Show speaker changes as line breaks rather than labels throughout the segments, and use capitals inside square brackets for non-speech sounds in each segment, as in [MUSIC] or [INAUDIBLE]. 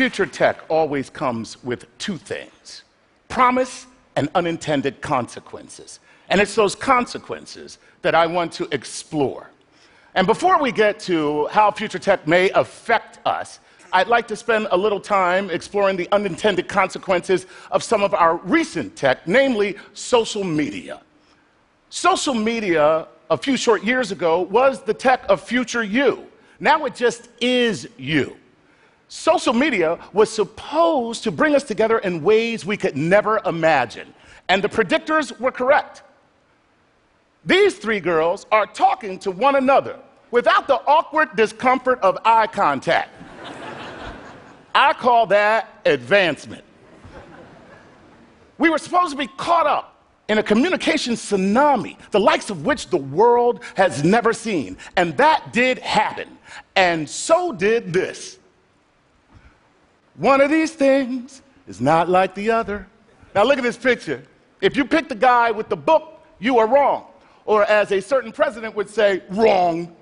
Future tech always comes with two things promise and unintended consequences. And it's those consequences that I want to explore. And before we get to how future tech may affect us, I'd like to spend a little time exploring the unintended consequences of some of our recent tech, namely social media. Social media, a few short years ago, was the tech of future you. Now it just is you. Social media was supposed to bring us together in ways we could never imagine. And the predictors were correct. These three girls are talking to one another without the awkward discomfort of eye contact. [LAUGHS] I call that advancement. We were supposed to be caught up in a communication tsunami, the likes of which the world has never seen. And that did happen. And so did this. One of these things is not like the other. Now, look at this picture. If you pick the guy with the book, you are wrong. Or, as a certain president would say, wrong.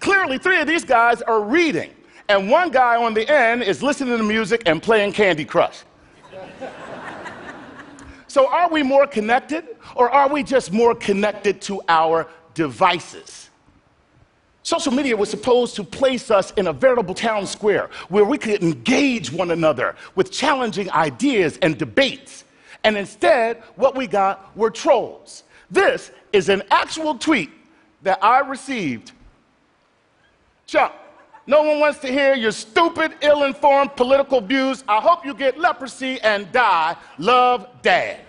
Clearly, three of these guys are reading, and one guy on the end is listening to music and playing Candy Crush. so, are we more connected, or are we just more connected to our devices? Social media was supposed to place us in a veritable town square where we could engage one another with challenging ideas and debates. And instead, what we got were trolls. This is an actual tweet that I received Chuck, no one wants to hear your stupid, ill informed political views. I hope you get leprosy and die. Love, Dad.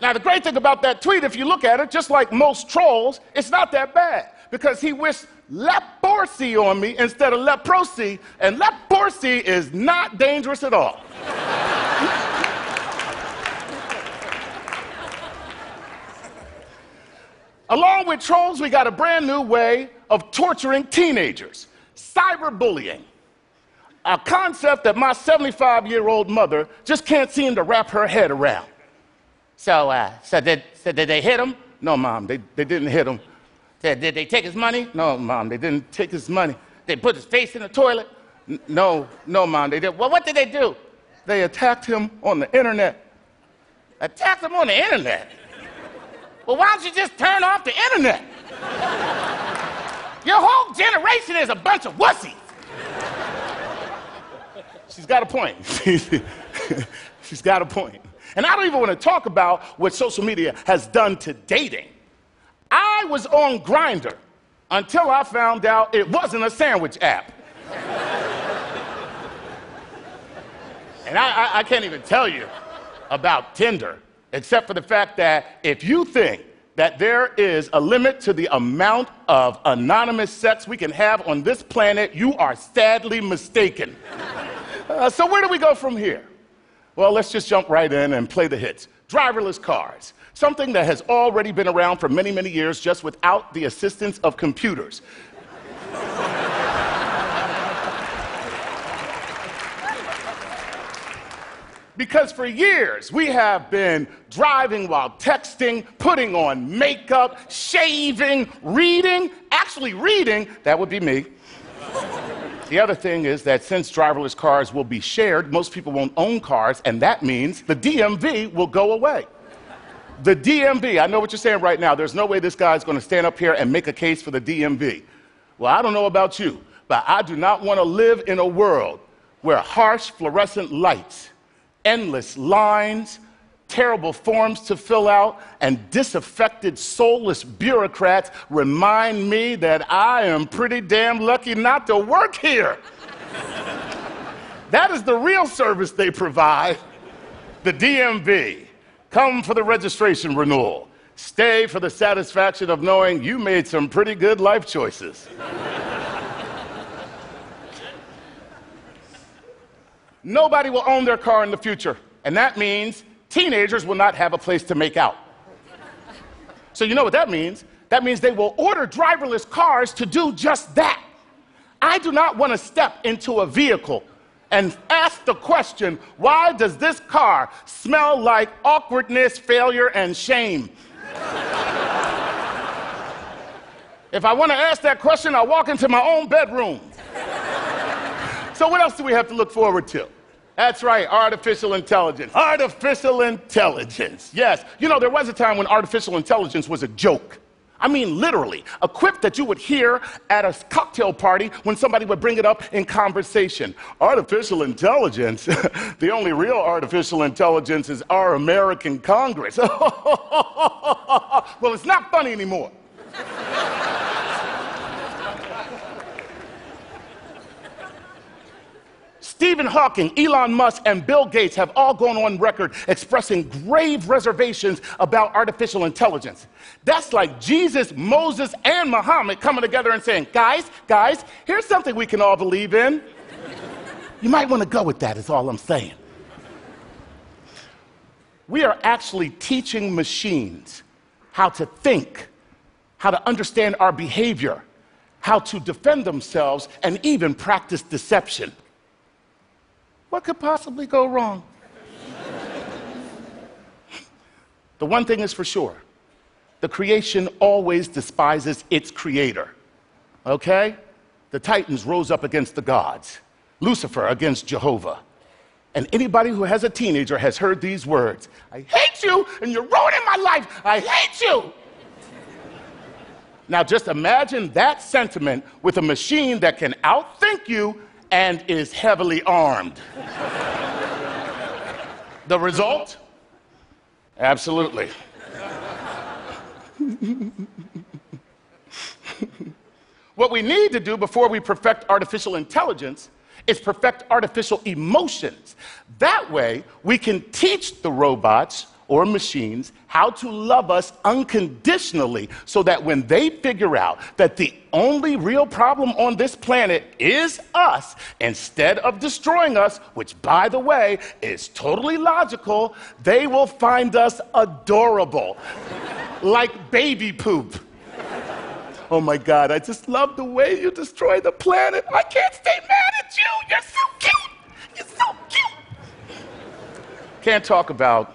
Now, the great thing about that tweet, if you look at it, just like most trolls, it's not that bad because he wished leprosy on me instead of leprosy, and leprosy is not dangerous at all. [LAUGHS] Along with trolls, we got a brand new way of torturing teenagers cyberbullying. A concept that my 75 year old mother just can't seem to wrap her head around. So, uh, so, did, so did they hit him? No, mom, they, they didn't hit him. Did, did they take his money? No, mom, they didn't take his money. They put his face in the toilet? N- no, no, mom, they did. Well, what did they do? They attacked him on the internet. Attacked him on the internet? Well, why don't you just turn off the internet? Your whole generation is a bunch of wussies. She's got a point. [LAUGHS] She's got a point. And I don't even want to talk about what social media has done to dating. I was on Grindr until I found out it wasn't a sandwich app. [LAUGHS] and I, I, I can't even tell you about Tinder except for the fact that if you think that there is a limit to the amount of anonymous sex we can have on this planet, you are sadly mistaken. [LAUGHS] uh, so, where do we go from here? Well, let's just jump right in and play the hits. Driverless cars, something that has already been around for many, many years just without the assistance of computers. Because for years we have been driving while texting, putting on makeup, shaving, reading. Actually, reading, that would be me. The other thing is that since driverless cars will be shared, most people won't own cars, and that means the DMV will go away. The DMV, I know what you're saying right now. There's no way this guy's going to stand up here and make a case for the DMV. Well, I don't know about you, but I do not want to live in a world where harsh fluorescent lights endless lines, terrible forms to fill out, and disaffected, soulless bureaucrats remind me that I am pretty damn lucky not to work here. that is the real service they provide the DMV. Come for the registration renewal. Stay for the satisfaction of knowing you made some pretty good life choices. Nobody will own their car in the future, and that means teenagers will not have a place to make out. So, you know what that means? That means they will order driverless cars to do just that. I do not want to step into a vehicle and ask the question why does this car smell like awkwardness, failure, and shame? If I want to ask that question, I'll walk into my own bedroom. so, what else do we have to look forward to? That's right, artificial intelligence. Artificial intelligence. Yes. You know, there was a time when artificial intelligence was a joke. I mean, literally, a quip that you would hear at a cocktail party when somebody would bring it up in conversation. Artificial intelligence? [LAUGHS] the only real artificial intelligence is our American Congress. [LAUGHS] [LAUGHS] well, it's not funny anymore. Stephen Hawking, Elon Musk, and Bill Gates have all gone on record expressing grave reservations about artificial intelligence. That's like Jesus, Moses, and Muhammad coming together and saying, Guys, guys, here's something we can all believe in. You might want to go with that, is all I'm saying. We are actually teaching machines how to think, how to understand our behavior, how to defend themselves, and even practice deception. What could possibly go wrong? the one thing is for sure the creation always despises its creator. Okay? The Titans rose up against the gods, Lucifer against Jehovah. And anybody who has a teenager has heard these words I hate you, and you're ruining my life. I hate you. Now, just imagine that sentiment with a machine that can outthink you and is heavily armed. the result? Absolutely. what we need to do before we perfect artificial intelligence is perfect artificial emotions. That way, we can teach the robots or machines how to love us unconditionally so that when they figure out that the only real problem on this planet is us, instead of destroying us, which by the way is totally logical, they will find us adorable, like baby poop. Oh my God, I just love the way you destroy the planet. I can't stay mad at you. You're so cute. You're so cute. Can't talk about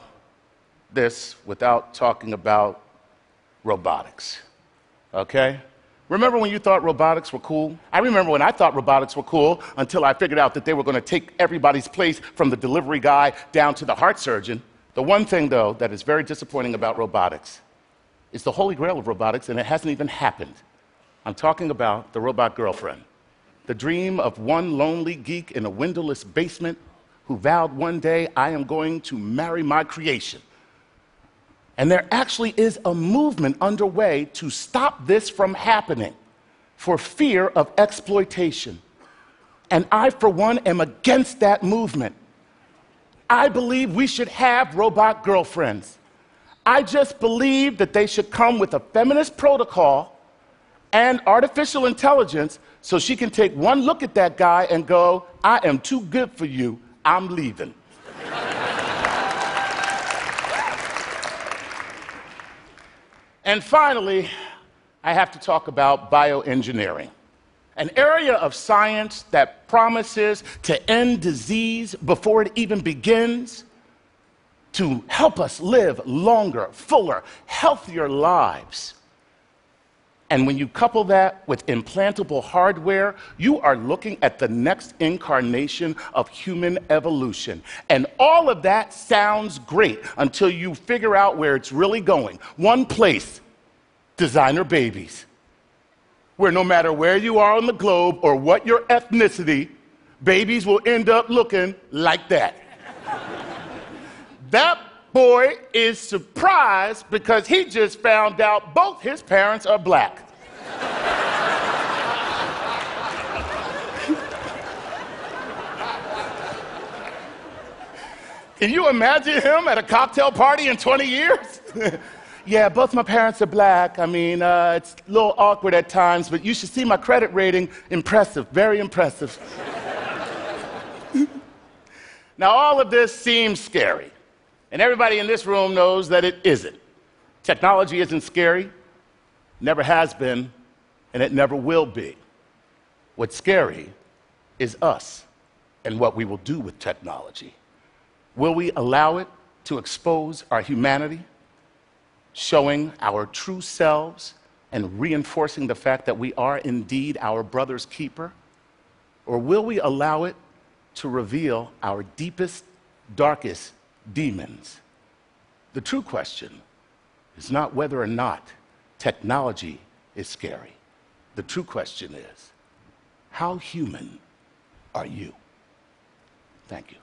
this without talking about robotics. Okay? Remember when you thought robotics were cool? I remember when I thought robotics were cool until I figured out that they were going to take everybody's place from the delivery guy down to the heart surgeon. The one thing, though, that is very disappointing about robotics is the holy grail of robotics, and it hasn't even happened. I'm talking about the robot girlfriend. The dream of one lonely geek in a windowless basement who vowed one day, I am going to marry my creation. And there actually is a movement underway to stop this from happening for fear of exploitation. And I, for one, am against that movement. I believe we should have robot girlfriends. I just believe that they should come with a feminist protocol and artificial intelligence so she can take one look at that guy and go, I am too good for you, I'm leaving. And finally, I have to talk about bioengineering, an area of science that promises to end disease before it even begins, to help us live longer, fuller, healthier lives. And when you couple that with implantable hardware, you are looking at the next incarnation of human evolution. And all of that sounds great until you figure out where it's really going. One place designer babies, where no matter where you are on the globe or what your ethnicity, babies will end up looking like that. [LAUGHS] that boy is surprised because he just found out both his parents are black. Can you imagine him at a cocktail party in 20 years? [LAUGHS] yeah, both my parents are black. I mean, uh, it's a little awkward at times, but you should see my credit rating. Impressive, very impressive. [LAUGHS] now, all of this seems scary. And everybody in this room knows that it isn't. Technology isn't scary, never has been, and it never will be. What's scary is us and what we will do with technology. Will we allow it to expose our humanity, showing our true selves and reinforcing the fact that we are indeed our brother's keeper? Or will we allow it to reveal our deepest, darkest demons? The true question is not whether or not technology is scary. The true question is how human are you? Thank you.